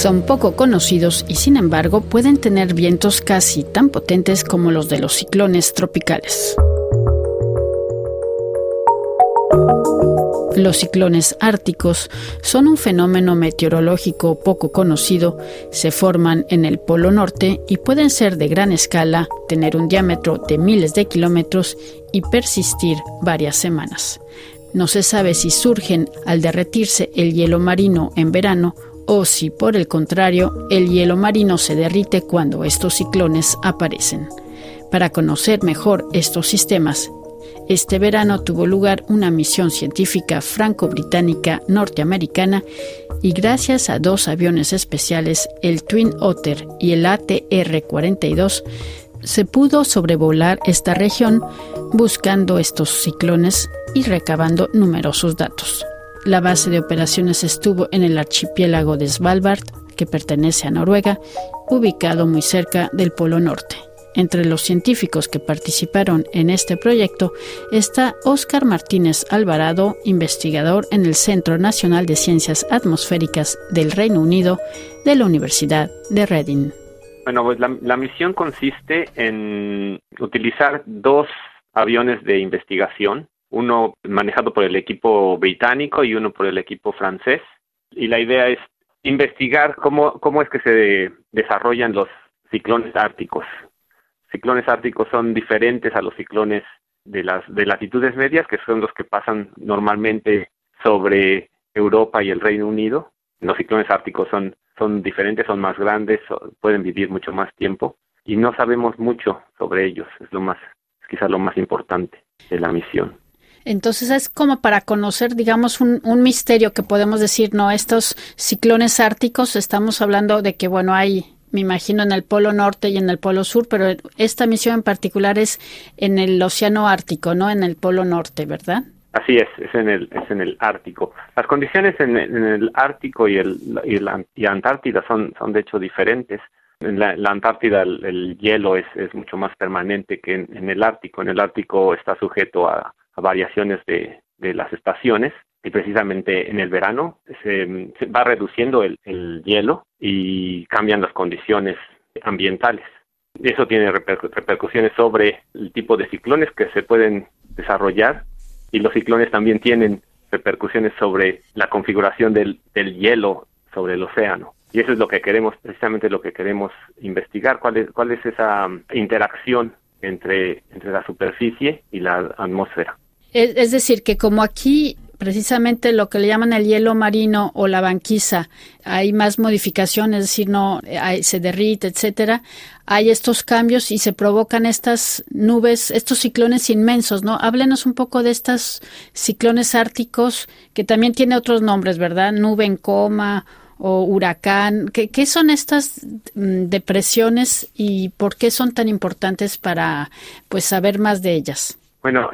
Son poco conocidos y sin embargo pueden tener vientos casi tan potentes como los de los ciclones tropicales. Los ciclones árticos son un fenómeno meteorológico poco conocido, se forman en el Polo Norte y pueden ser de gran escala, tener un diámetro de miles de kilómetros y persistir varias semanas. No se sabe si surgen al derretirse el hielo marino en verano o si, por el contrario, el hielo marino se derrite cuando estos ciclones aparecen. Para conocer mejor estos sistemas, este verano tuvo lugar una misión científica franco-británica norteamericana y gracias a dos aviones especiales, el Twin Otter y el ATR-42, se pudo sobrevolar esta región buscando estos ciclones y recabando numerosos datos. La base de operaciones estuvo en el archipiélago de Svalbard, que pertenece a Noruega, ubicado muy cerca del Polo Norte. Entre los científicos que participaron en este proyecto está Óscar Martínez Alvarado, investigador en el Centro Nacional de Ciencias Atmosféricas del Reino Unido de la Universidad de Reading. Bueno, pues la, misión consiste en utilizar dos aviones de investigación, uno manejado por el equipo británico y uno por el equipo francés. Y la idea es investigar cómo, cómo es que se desarrollan los ciclones árticos. Ciclones árticos son diferentes a los ciclones de las de latitudes medias, que son los que pasan normalmente sobre Europa y el Reino Unido. Los ciclones árticos son son diferentes, son más grandes, pueden vivir mucho más tiempo y no sabemos mucho sobre ellos, es lo más, es quizás lo más importante de la misión. Entonces es como para conocer, digamos, un, misterio que podemos decir, no, estos ciclones árticos, estamos hablando de que, bueno, hay, me imagino, en el Polo Norte y en el Polo Sur, pero esta misión en particular es en el Océano Ártico, ¿no? En el Polo Norte, ¿verdad? Así es, es en el, es en el Ártico. Las condiciones en, el Ártico y, el, y, la, Antártida son, son de hecho diferentes. En la, Antártida el, hielo es, es, mucho más permanente que en, el Ártico. En el Ártico está sujeto a, variaciones de, las estaciones y precisamente en el verano se, va reduciendo el, el, hielo y cambian las condiciones ambientales. Eso tiene repercusiones sobre el tipo de ciclones que se pueden desarrollar y los ciclones también tienen repercusiones sobre la configuración del, hielo sobre el océano. Y eso es lo que queremos, precisamente lo que queremos investigar, cuál es, cuál es esa interacción entre, entre la superficie y la atmósfera. Es, decir, que como aquí precisamente lo que le llaman el hielo marino o la banquisa, hay más modificaciones, es decir, no se derrite, etcétera. Hay estos cambios y se provocan estas nubes, estos ciclones inmensos, ¿no? Háblenos un poco de estos ciclones árticos que también tiene otros nombres, ¿verdad? Nube en coma o huracán. ¿Qué, qué son estas mm, depresiones y por qué son tan importantes para pues saber más de ellas? Bueno,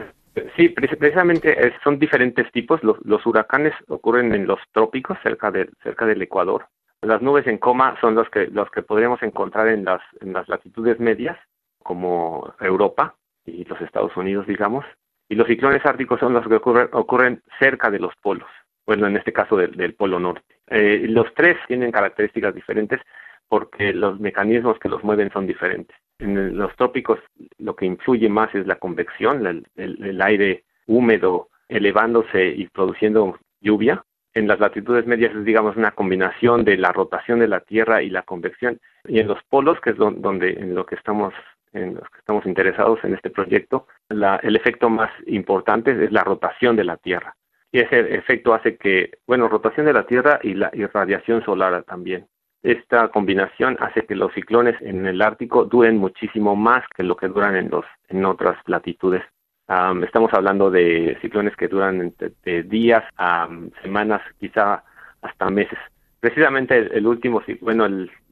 Sí, precisamente eh, son diferentes tipos. Los, huracanes ocurren en los trópicos, cerca, de, cerca del Ecuador. Las nubes en coma son los que, los que podríamos encontrar en las, en las latitudes medias, como Europa y los Estados Unidos, digamos. Y los ciclones árticos son los que ocurren, ocurren cerca de los polos, bueno, en este caso del, del Polo Norte. Eh, los tres tienen características diferentes porque los mecanismos que los mueven son diferentes. En los trópicos lo que influye más es la convección, el, aire húmedo elevándose y produciendo lluvia. En las latitudes medias es, digamos, una combinación de la rotación de la Tierra y la convección. Y en los polos, que es donde en lo que estamos en los que estamos interesados en este proyecto, el efecto más importante es la rotación de la Tierra. Y ese efecto hace que, bueno, rotación de la Tierra y la irradiación solar también. Esta combinación hace que los ciclones en el Ártico duren muchísimo más que lo que duran en, los, en otras latitudes. estamos hablando de ciclones que duran de, días a semanas, quizá hasta meses. Precisamente el, último, bueno,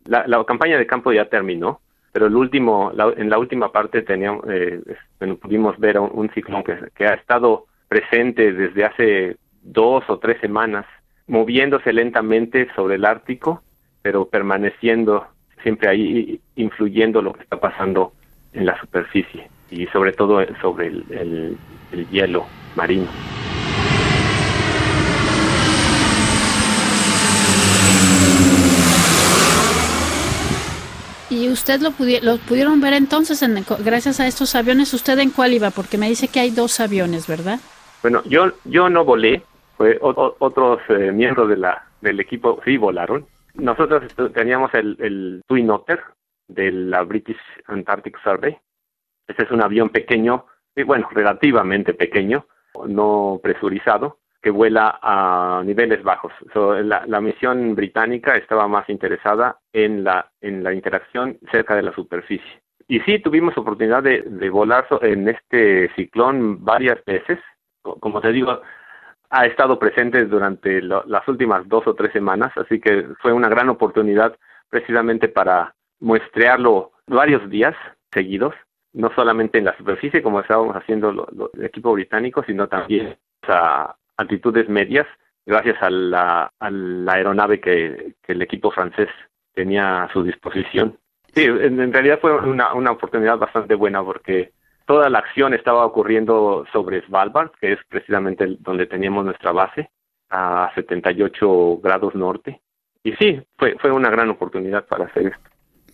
la, campaña de campo ya terminó, pero el último, en la última parte teníamos, eh, pudimos ver un, ciclón que, que ha estado presente desde hace dos o tres semanas, moviéndose lentamente sobre el Ártico pero permaneciendo siempre ahí, influyendo lo que está pasando en la superficie y sobre todo sobre el, el hielo marino. usted lo, lo pudieron ver entonces, gracias a estos aviones, ¿usted en cuál iba? Porque me dice que hay dos aviones, ¿verdad? Bueno, yo, yo no volé, fue otros eh, miembros de la, del equipo sí volaron. Nosotros teníamos el, el Twin Otter de la British Antarctic Survey. Este es un avión pequeño, bueno, relativamente pequeño, no presurizado, que vuela a niveles bajos. la, misión británica estaba más interesada en la, en la interacción cerca de la superficie. Y sí, tuvimos oportunidad de, volar en este ciclón varias veces. Como te digo, ha estado presente durante las últimas dos o tres semanas, así que fue una gran oportunidad precisamente para muestrearlo varios días seguidos, no solamente en la superficie como estábamos haciendo el equipo británico, sino también a altitudes medias, gracias a la, aeronave que, el equipo francés tenía a su disposición. Sí, en, realidad fue una, una oportunidad bastante buena porque toda la acción estaba ocurriendo sobre Svalbard, que es precisamente donde teníamos nuestra base, a 78 grados norte. Y sí, fue, fue una gran oportunidad para hacer esto.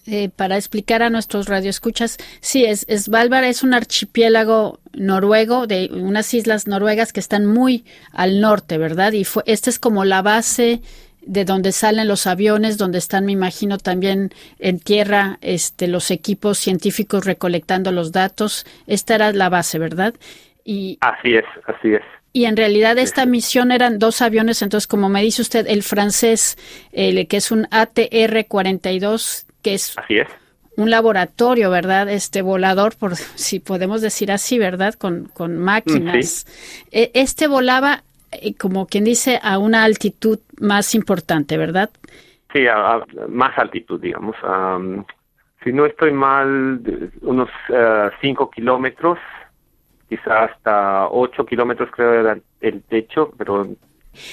Eh, para explicar a nuestros radioescuchas, sí, es, Svalbard es un archipiélago noruego de unas islas noruegas que están muy al norte, ¿verdad? Y fue, esta es como la base de donde salen los aviones, donde están, me imagino, también en tierra este, los equipos científicos recolectando los datos. Esta era la base, ¿verdad? Y, así es, así es. Y en realidad esta misión eran dos aviones, entonces como me dice usted, el francés, el, que es un ATR-42 que es, un laboratorio, ¿verdad? Este volador, por si podemos decir así, ¿verdad? Con, con máquinas. E, este volaba, eh, como quien dice, a una altitud más importante, ¿verdad? Sí, a, más altitud, digamos. si no estoy mal, unos 5 uh, kilómetros, quizás hasta 8 kilómetros creo era el techo, pero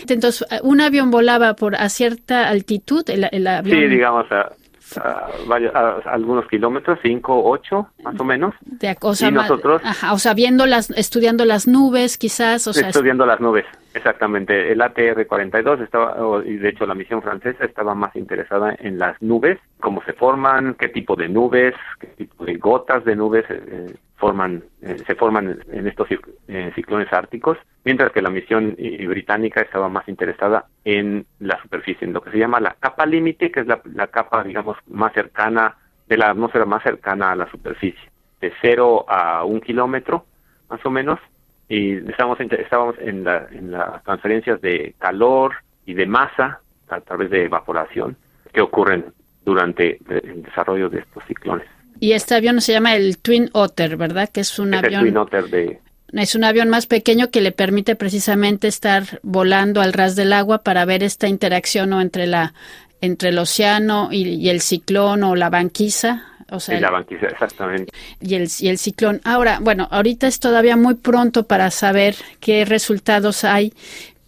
entonces, ¿un avión volaba por a cierta altitud? El, el avión... Sí, digamos, a, a, algunos kilómetros, cinco, ocho, más o menos. De, o y nosotros, o sea, viendo las, estudiando las nubes, quizás, o sea, estudiando las nubes, exactamente. El ATR-42 estaba, y de hecho la misión francesa estaba más interesada en las nubes, cómo se forman, qué tipo de nubes, qué tipo de gotas de nubes eh, forman, eh, se forman en estos eh, ciclones árticos, mientras que la misión británica estaba más interesada en la superficie, en lo que se llama la capa límite, que es la, capa, digamos, más cercana, de la atmósfera más cercana a la superficie, de cero a un kilómetro, más o menos, y estábamos, estábamos en, la, en las transferencias de calor y de masa a través de evaporación que ocurren durante el desarrollo de estos ciclones. Y este avión se llama el Twin Otter, ¿verdad? Que es un avión. Twin Otter de. Es un avión más pequeño que le permite precisamente estar volando al ras del agua para ver esta interacción ¿no? entre la entre el océano y, el ciclón o la banquisa. O sea, la banquisa, exactamente. Y el, y el ciclón. Ahora, bueno, ahorita es todavía muy pronto para saber qué resultados hay,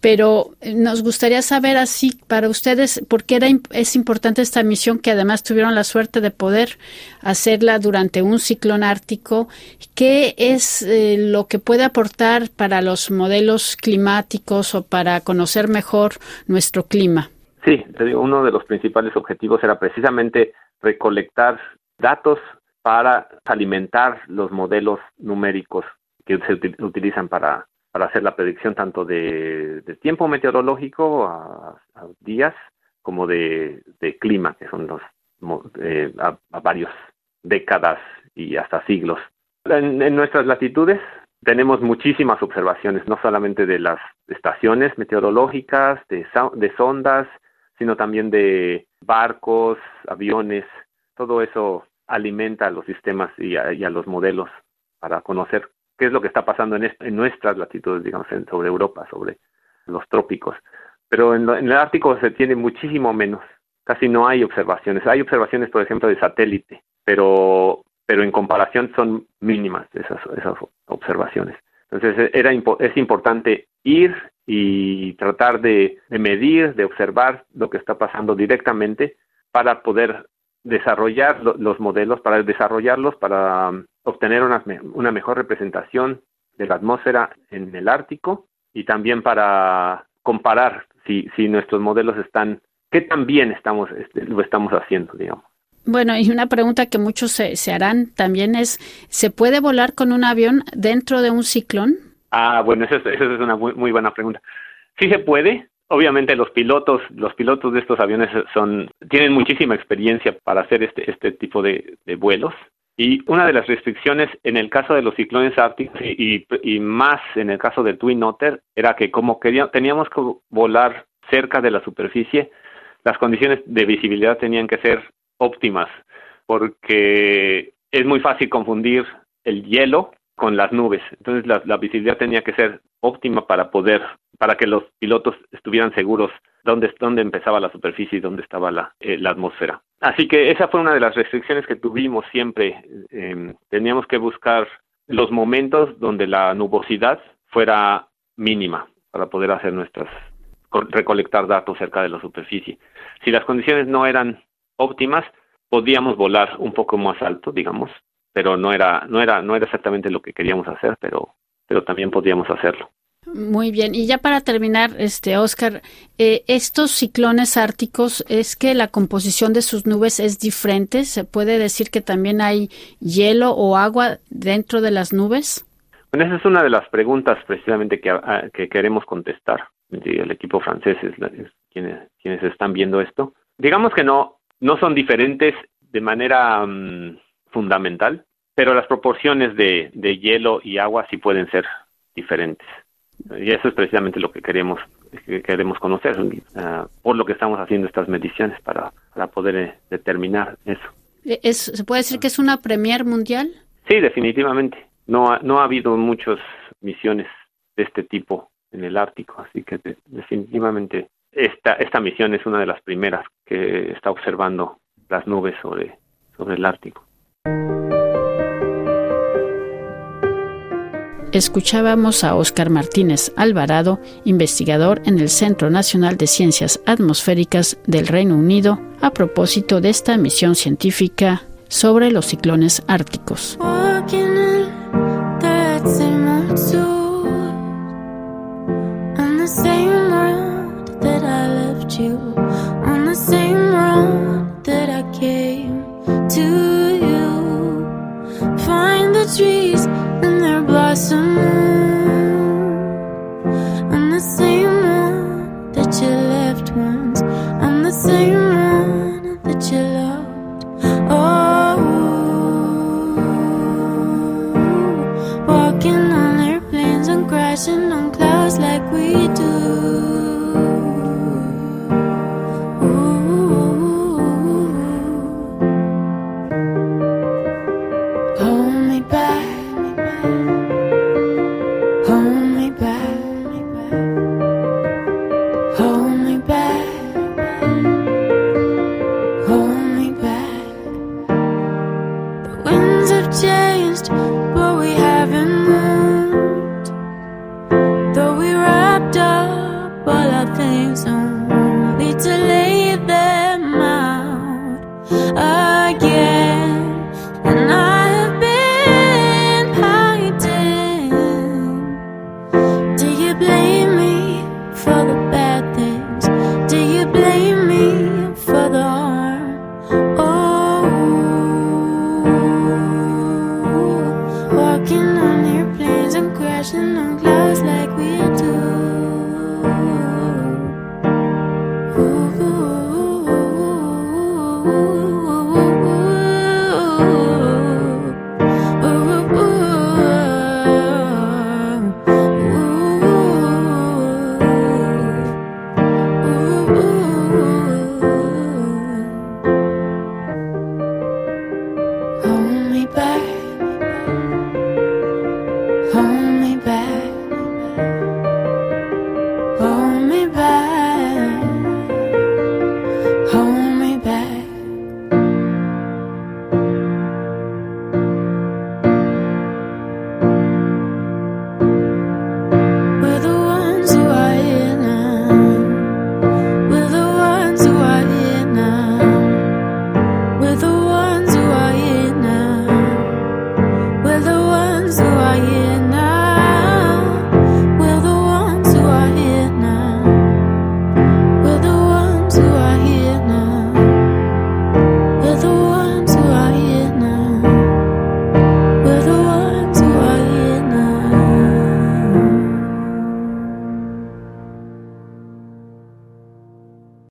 pero eh, nos gustaría saber así para ustedes por qué era, es importante esta misión que además tuvieron la suerte de poder hacerla durante un ciclón ártico. ¿Qué es eh, lo que puede aportar para los modelos climáticos o para conocer mejor nuestro clima? Sí, uno de los principales objetivos era precisamente recolectar datos para alimentar los modelos numéricos que se utilizan para para hacer la predicción tanto de, tiempo meteorológico a, días como de, clima, que son los eh, a, varios décadas y hasta siglos. En, nuestras latitudes tenemos muchísimas observaciones, no solamente de las estaciones meteorológicas, de, de sondas, sino también de barcos, aviones, todo eso alimenta a los sistemas y a los modelos para conocer qué es lo que está pasando en, en nuestras latitudes, digamos, sobre Europa, sobre los trópicos. Pero en, el Ártico se tiene muchísimo menos, casi no hay observaciones. Hay observaciones, por ejemplo, de satélite, pero, pero en comparación son mínimas esas, esas observaciones. Entonces era, es importante ir y tratar de, de medir, de observar lo que está pasando directamente para poder desarrollar los modelos, para desarrollarlos, para um, obtener una, una mejor representación de la atmósfera en el Ártico y también para comparar si, si nuestros modelos están, qué tan bien estamos, este, lo estamos haciendo, digamos. Bueno, y una pregunta que muchos se, se harán también es, ¿se puede volar con un avión dentro de un ciclón? Ah, bueno, esa es, esa es una muy, muy buena pregunta. Sí se puede, obviamente los pilotos, los pilotos de estos aviones son, tienen muchísima experiencia para hacer este, este tipo de, vuelos. Y una de las restricciones en el caso de los ciclones árticos y, y, más en el caso del Twin Otter era que como queríamos, teníamos que volar cerca de la superficie, las condiciones de visibilidad tenían que ser óptimas, porque es muy fácil confundir el hielo con las nubes. Entonces la, visibilidad tenía que ser óptima para poder, para que los pilotos estuvieran seguros dónde, dónde empezaba la superficie y dónde estaba la, eh, la atmósfera. Así que esa fue una de las restricciones que tuvimos siempre. Em, teníamos que buscar los momentos donde la nubosidad fuera mínima para poder hacer nuestras recolectar datos cerca de la superficie. Si las condiciones no eran óptimas, podíamos volar un poco más alto, digamos, pero no era, no era, no era exactamente lo que queríamos hacer, pero, pero también podíamos hacerlo. Muy bien, y ya para terminar, este Oscar, eh, estos ciclones árticos es que la composición de sus nubes es diferente. ¿Se puede decir que también hay hielo o agua dentro de las nubes? Bueno, esa es una de las preguntas precisamente que, ah, que queremos contestar. El equipo francés es, quienes, quienes están viendo esto. Digamos que no, no son diferentes de manera mm, fundamental, pero las proporciones de, hielo y agua sí pueden ser diferentes. Y eso es precisamente lo que queremos, que queremos conocer, ah, por lo que estamos haciendo estas mediciones para, para poder eh, determinar eso. ¿Es, ¿Se puede decir que es una premier mundial? Sí, definitivamente. No ha, no ha habido muchas misiones de este tipo en el Ártico, así que definitivamente esta, esta misión es una de las primeras que está observando las nubes sobre, sobre el Ártico. Escuchábamos a Óscar Martínez Alvarado, investigador en el Centro Nacional de Ciencias Atmosféricas del Reino Unido, a propósito de esta misión científica sobre los ciclones árticos. crashing on clouds like we do. Ooh. Hold me back. Hold me back. Hold me back. Hold me back. The winds have changed.